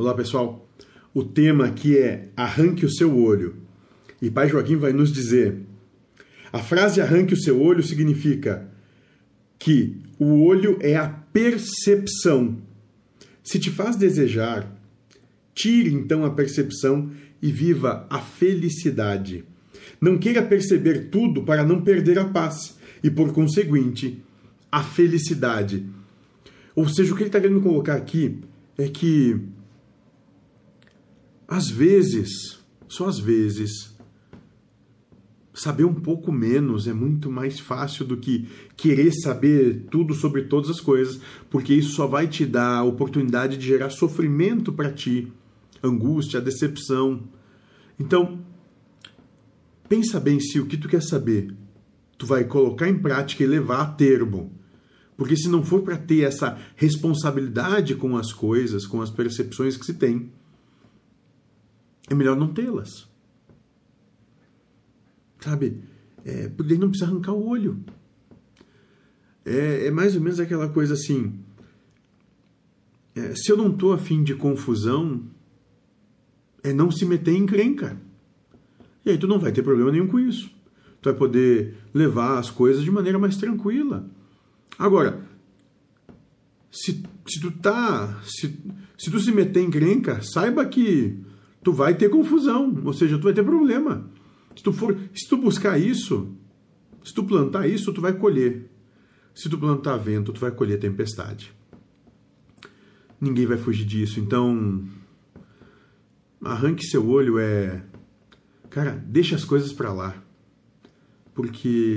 Olá pessoal, o tema aqui é arranque o seu olho. E Pai Joaquim vai nos dizer: a frase arranque o seu olho significa que o olho é a percepção. Se te faz desejar, tire então a percepção e viva a felicidade. Não queira perceber tudo para não perder a paz e, por conseguinte, a felicidade. Ou seja, o que ele está querendo colocar aqui é que às vezes, só às vezes, saber um pouco menos é muito mais fácil do que querer saber tudo sobre todas as coisas, porque isso só vai te dar a oportunidade de gerar sofrimento para ti, angústia, decepção. Então, pensa bem se o que tu quer saber tu vai colocar em prática e levar a termo. Porque se não for para ter essa responsabilidade com as coisas, com as percepções que se tem, é melhor não tê-las. Sabe? É, porque não precisa arrancar o olho. É, é mais ou menos aquela coisa assim. É, se eu não estou afim de confusão, é não se meter em encrenca. E aí tu não vai ter problema nenhum com isso. Tu vai poder levar as coisas de maneira mais tranquila. Agora, se, se tu tá. Se, se tu se meter em encrenca, saiba que tu vai ter confusão, ou seja, tu vai ter problema. Se tu for, se tu buscar isso, se tu plantar isso, tu vai colher. Se tu plantar vento, tu vai colher tempestade. Ninguém vai fugir disso. Então, arranque seu olho é, cara, deixa as coisas para lá. Porque